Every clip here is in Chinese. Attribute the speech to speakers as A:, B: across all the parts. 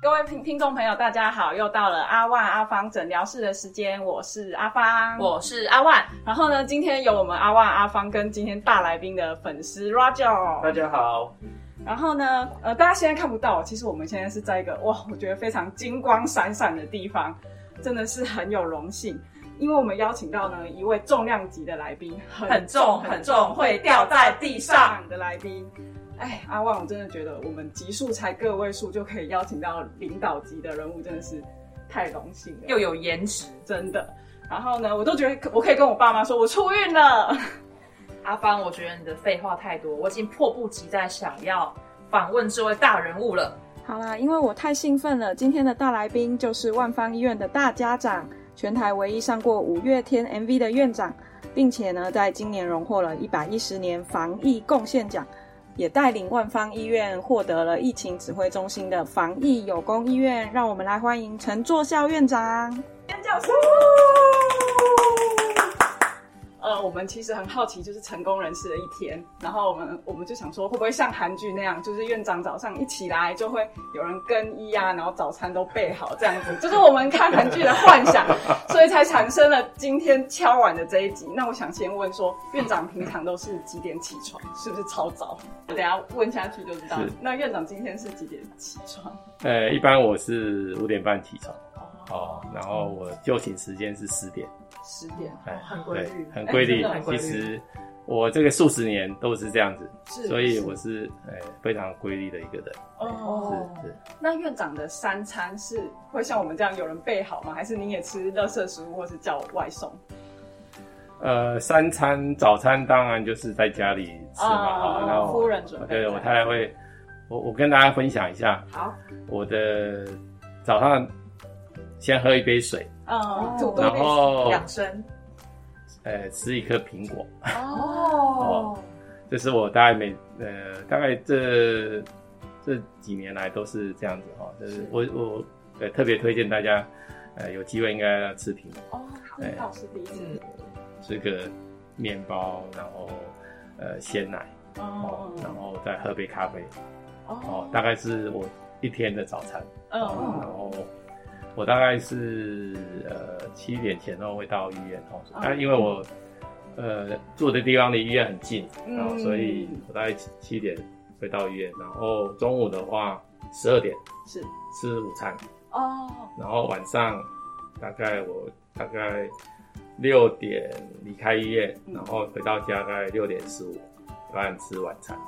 A: 各位听听众朋友，大家好，又到了阿万阿芳诊疗室的时间，我是阿芳，
B: 我是阿万。
A: 然后呢，今天有我们阿万阿芳跟今天大来宾的粉丝 Roger，
C: 大家好。
A: 然后呢，呃，大家现在看不到，其实我们现在是在一个哇，我觉得非常金光闪闪的地方，真的是很有荣幸，因为我们邀请到呢一位重量级的来宾，
B: 很重很重，会掉在地上
A: 的来宾。哎，阿旺，我真的觉得我们级数才个位数就可以邀请到领导级的人物，真的是太荣幸了。
B: 又有颜值，
A: 真的。然后呢，我都觉得我可以跟我爸妈说，我出运了。
B: 阿芳，我觉得你的废话太多，我已经迫不及待想要访问这位大人物了。
A: 好啦，因为我太兴奋了，今天的大来宾就是万方医院的大家长，全台唯一上过五月天 MV 的院长，并且呢，在今年荣获了一百一十年防疫贡献奖。也带领万方医院获得了疫情指挥中心的防疫有功医院，让我们来欢迎陈作孝院长。教授。呃，我们其实很好奇，就是成功人士的一天，然后我们我们就想说，会不会像韩剧那样，就是院长早上一起来就会有人更衣啊，然后早餐都备好这样子，就是我们看韩剧的幻想，所以才产生了今天敲碗的这一集。那我想先问说，院长平常都是几点起床？是不是超早？等下问下去就知道。那院长今天是几点起床？
C: 呃，一般我是五点半起床，哦，然后我就寝时间是十点。
A: 十点，很规律，
C: 很规律。其实我这个数十年都是这样子，所以我是呃非常规律的一个人。
A: 哦，是是。那院长的三餐是会像我们这样有人备好吗？还是你也吃垃圾食物，或是叫外送？
C: 呃，三餐早餐当然就是在家里吃嘛，
A: 然后夫人准备。
C: 对，我太太会，我我跟大家分享一下。
A: 好，
C: 我的早上先喝一杯水。
A: 哦，
B: 然后养生，
C: 呃，吃一颗苹果。哦，这是我大概每呃大概这这几年来都是这样子哈，就是我我呃特别推荐大家，呃有机会应该要吃苹
A: 果。哦，好，是第一次。
C: 吃个面包，然后呃鲜奶，哦，然后再喝杯咖啡。哦，大概是我一天的早餐。嗯，然后。我大概是呃七点前后会到医院哦，那因为我呃住的地方离医院很近，然后所以我大概七七点会到医院，然后中午的话十二点
A: 是
C: 吃午餐
A: 哦，
C: 然后晚上大概我大概六点离开医院，然后回到家大概六点十五饭吃晚餐。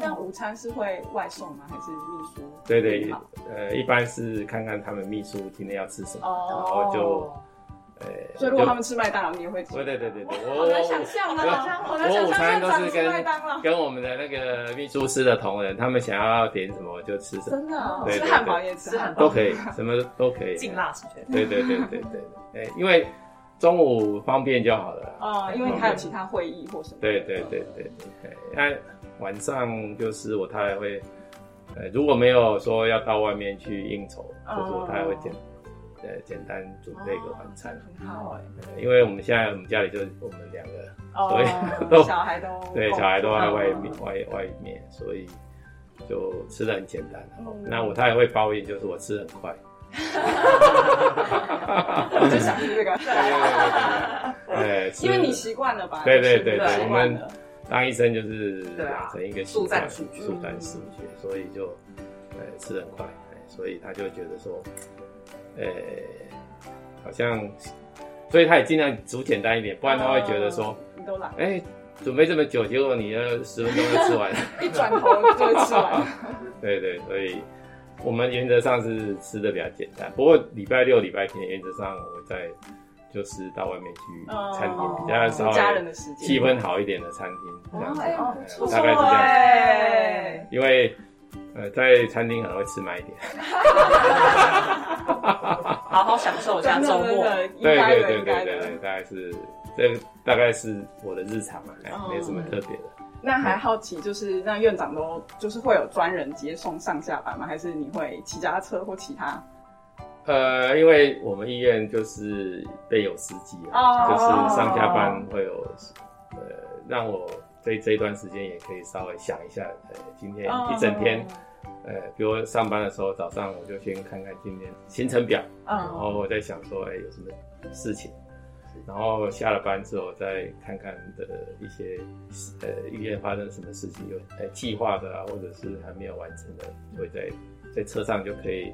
A: 那午餐是会外送吗？还是秘书？
C: 对对，呃，一般是看看他们秘书今天要吃什么，然后就，
A: 呃，所以如果他们吃麦当劳，你也会吃？
C: 对对对对对，
A: 我难想象啊，我
C: 午餐都是跟跟我们的那个秘书室的同仁，他们想要点什么就吃什么，
A: 真的，吃汉堡也吃汉堡，
C: 都可以，什么都可以，
B: 劲辣是
C: 对对对对对对，因为中午方便就好了。
A: 哦，因为还有其他会议或什么。
C: 对对对对对，那。晚上就是我太太会，呃，如果没有说要到外面去应酬，就是我太太会简，呃，简单准备个晚餐，
A: 很好哎。
C: 因为我们现在我们家里就我们两个，
A: 所以都 小孩都
C: 对小孩都在外面外外面，所以就吃的很简单。那我太太会抱怨，就是我吃很快，
A: 我就想听这个，对，因为你习惯了吧？
C: 对对对对，我们。当医生就是养成一个速战速速战速决，所以就呃吃很快，所以他就觉得说，呃，好像，所以他也尽量煮简单一点，不然他会觉得说，
A: 你都来，
C: 哎，准备这么久，结果你要十分钟就吃完，
A: 一转头就会吃完。
C: 对对，所以我们原则上是吃的比较简单，不过礼拜六、礼拜天原则上我在。就是到外面去餐厅，比较稍微气氛好一点的餐厅，这样子，大概是这样。因为呃，在餐厅可能会吃慢一点，
B: 好好享受一下周末。
C: 对对对对对对，大概是这大概是我的日常嘛，没什么特别的。
A: 那还好奇，就是那院长都就是会有专人接送上下班吗？还是你会骑家车或其他？
C: 呃，因为我们医院就是备有司机啊，就是上下班会有，呃，让我这这一段时间也可以稍微想一下，呃，今天一整天呃，比如上班的时候早上我就先看看今天行程表，嗯，然后我在想说，哎，有什么事情，然后下了班之后再看看的一些呃医院发生什么事情，有呃计划的啊，或者是还没有完成的，会在在车上就可以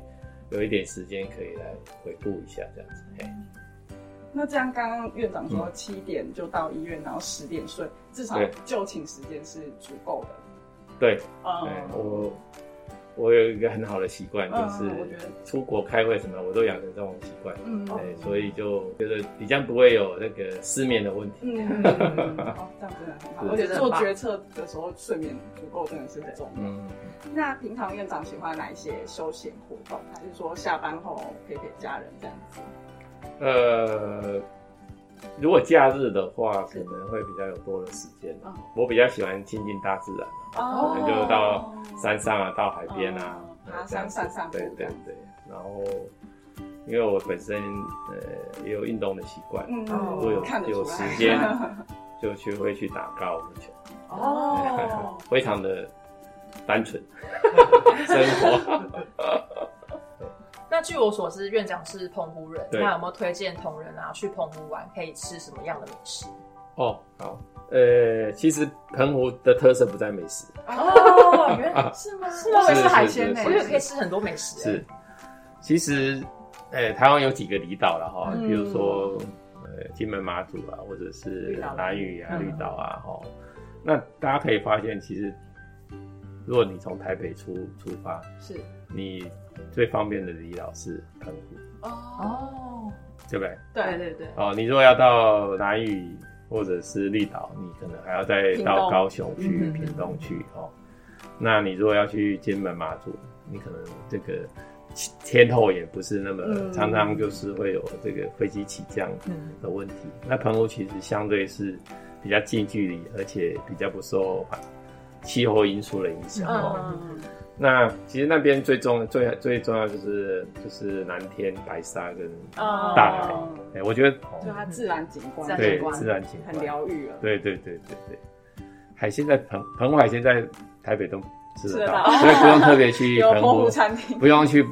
C: 有一点时间可以来回顾一下这样子。嘿，
A: 那这样刚刚院长说七点就到医院，然后十点睡，至少就寝时间是足够的。
C: 对，嗯，我。我有一个很好的习惯，就是出国开会什么，我都养成这种习惯。嗯，对，所以就觉得比较不会有那个失眠的问题。嗯，
A: 这样真的很好，而且做决策的时候睡眠足够真的是很重要。嗯，那平常院长喜欢哪一些休闲活动，还是说下班后陪陪家人这样子？
C: 呃。如果假日的话，可能会比较有多的时间。我比较喜欢亲近大自然，可能就到山上啊，到海边啊，
A: 爬山、散散步。
C: 对对对。然后，因为我本身呃也有运动的习惯，如果有有时间，就去会去打高尔夫球。哦，非常的单纯 生活。
B: 那据我所知，院长是澎湖人，那有没有推荐同仁啊去澎湖玩可以吃什么样的美食？
C: 哦，好，呃，其实澎湖的特色不在美食
B: 哦，原来是吗？是吗？是海鲜呢，我觉得可以吃很多美食。
C: 是，其实，呃，台湾有几个离岛了哈，比如说呃金门、马祖啊，或者是南屿啊、绿岛啊，哈，那大家可以发现，其实如果你从台北出出发，
B: 是
C: 你。最方便的离岛是澎湖哦，对不对？
B: 对对对。
C: 哦，你如果要到南屿或者是绿岛，你可能还要再到高雄去、屏东去哦。那你如果要去金门、马祖，你可能这个天候也不是那么，常常就是会有这个飞机起降的问题。那澎湖其实相对是比较近距离，而且比较不受气候因素的影响。哦。那其实那边最重最最重要就是就是蓝天白沙跟大海，哎，我觉得
A: 就它自然景观，
C: 对自然景
A: 观。很疗愈啊。
C: 对对对对对，海鲜在澎澎湖海鲜在台北都吃得到，所以不用特别去 澎湖
A: 餐厅，
C: 不用去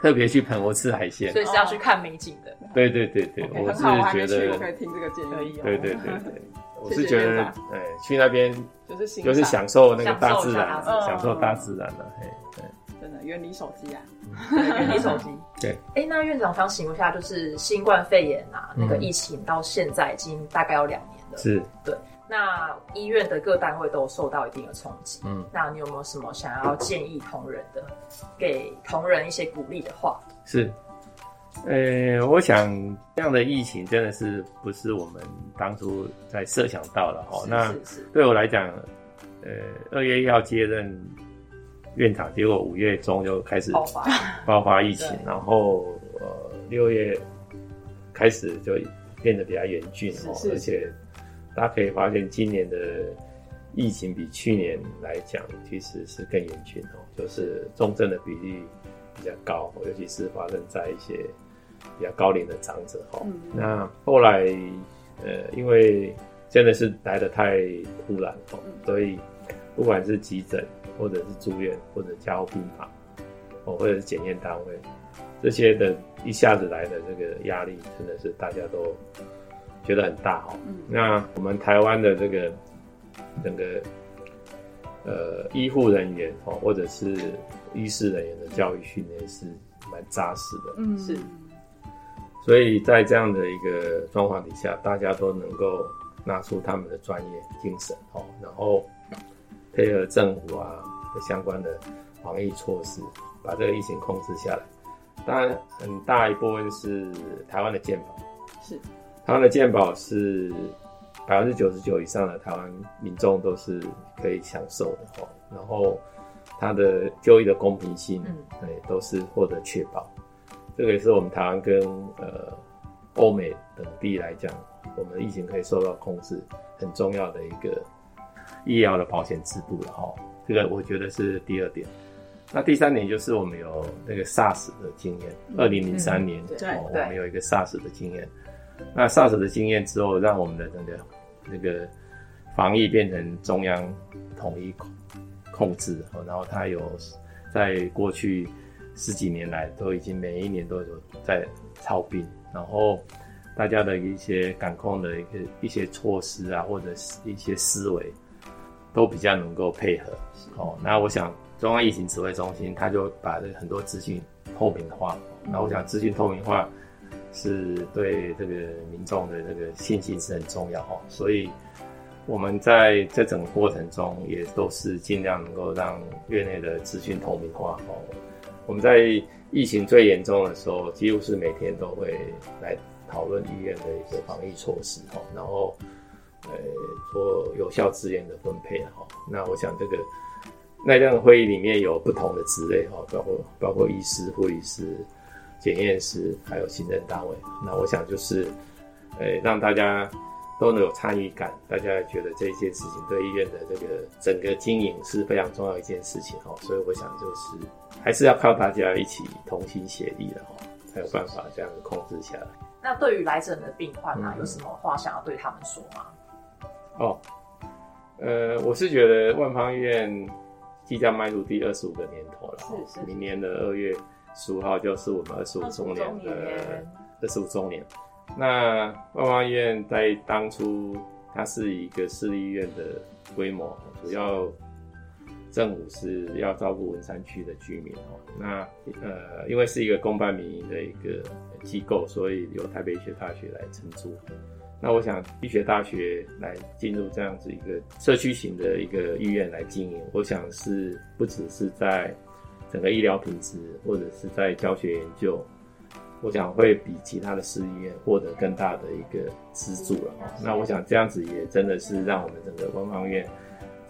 C: 特别去澎湖吃海鲜，
B: 所以是要去看美景的。
C: 对对对对，我是觉得
A: 可以听这个建议。
C: 对对对对。我是觉得，哎，去那边就是就是享受那个大自然，享受大自然了，嘿，
A: 对，真的远离手机啊，
B: 远离手机。
C: 对，
B: 哎，那院长想请问一下，就是新冠肺炎啊，那个疫情到现在已经大概有两年了，
C: 是，
B: 对，那医院的各单位都受到一定的冲击，嗯，那你有没有什么想要建议同仁的，给同仁一些鼓励的话？
C: 是。呃，我想这样的疫情真的是不是我们当初在设想到的哈？那对我来讲，呃，二月要接任院长，结果五月中就开始爆
B: 发
C: 爆发疫情，然后呃六月开始就变得比较严峻哦，而且大家可以发现今年的疫情比去年来讲其实是更严峻哦，就是重症的比例比较高，尤其是发生在一些。比较高龄的长者哈，那后来呃，因为真的是来的太突然哦，所以不管是急诊或者是住院或者加护病房哦，或者是检验单位这些的一下子来的这个压力，真的是大家都觉得很大哈。那我们台湾的这个整个呃医护人员哦，或者是医师人员的教育训练是蛮扎实的，
B: 嗯，是。
C: 所以在这样的一个状况底下，大家都能够拿出他们的专业精神哦，然后配合政府啊的相关的防疫措施，把这个疫情控制下来。当然，很大一部分是台湾的健保，
A: 是
C: 台湾的健保是百分之九十九以上的台湾民众都是可以享受的哦。然后它的就医的公平性，嗯，对，都是获得确保。这个也是我们台湾跟呃欧美等地来讲，我们的疫情可以受到控制很重要的一个医疗的保险制度了哈。这个我觉得是第二点。那第三点就是我们有那个 SARS 的经验，二零零三年哦，我们有一个 SARS 的经验。那 SARS 的经验之后，让我们的那个那个防疫变成中央统一控控制，然后它有。在过去十几年来都已经每一年都有在操兵，然后大家的一些感控的一个一些措施啊，或者是一些思维，都比较能够配合。哦，那我想中央疫情指挥中心他就把这很多资讯透明化，那我想资讯透明化是对这个民众的这个信心是很重要哦，所以。我们在这整个过程中，也都是尽量能够让院内的资讯透明化哦。我们在疫情最严重的时候，几乎是每天都会来讨论医院的一个防疫措施哈，然后呃做有效资源的分配哈。那我想这个那样会议里面有不同的职类哈，包括包括医师、护理师、检验师，还有行政单位。那我想就是呃让大家。都能有参与感，大家觉得这一件事情对医院的这个整个经营是非常重要一件事情哦，所以我想就是还是要靠大家一起同心协力的哈，才有办法这样控制下来。
B: 那对于来诊的病患啊，有什么话想要对他们说吗？
C: 哦，呃，我是觉得万方医院即将迈入第二十五个年头了，是是，明年的二月十五号就是我们二十五周年的二十五周年。那万方医院在当初，它是一个私立医院的规模，主要政府是要照顾文山区的居民哦。那呃，因为是一个公办民营的一个机构，所以由台北医学大学来承租。那我想医学大学来进入这样子一个社区型的一个医院来经营，我想是不只是在整个医疗品质，或者是在教学研究。我想会比其他的私立医院获得更大的一个资助了哈。那我想这样子也真的是让我们整个万方医院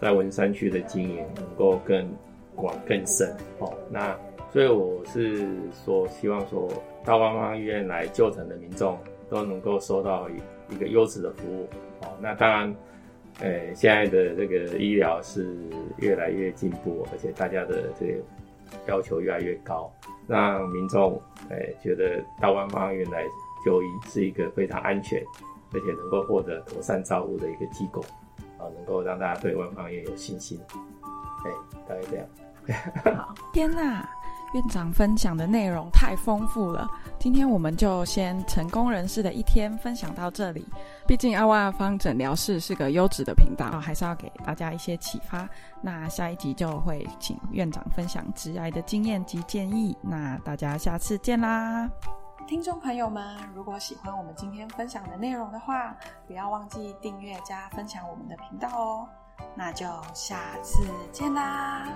C: 在文山区的经营能够更广更深哦。那所以我是说，希望说到万方医院来就诊的民众都能够收到一个优质的服务哦。那当然，呃，现在的这个医疗是越来越进步，而且大家的这个要求越来越高。让民众诶觉得到万方医院来就医是一个非常安全，而且能够获得妥善照顾的一个机构，啊，能够让大家对万方医院有信心。哎，大概这样。
D: 好，天哪！院长分享的内容太丰富了，今天我们就先成功人士的一天分享到这里。毕竟阿万方诊疗室是个优质的频道，还是要给大家一些启发。那下一集就会请院长分享直癌的经验及建议。那大家下次见啦！听众朋友们，如果喜欢我们今天分享的内容的话，不要忘记订阅加分享我们的频道哦。那就下次见啦！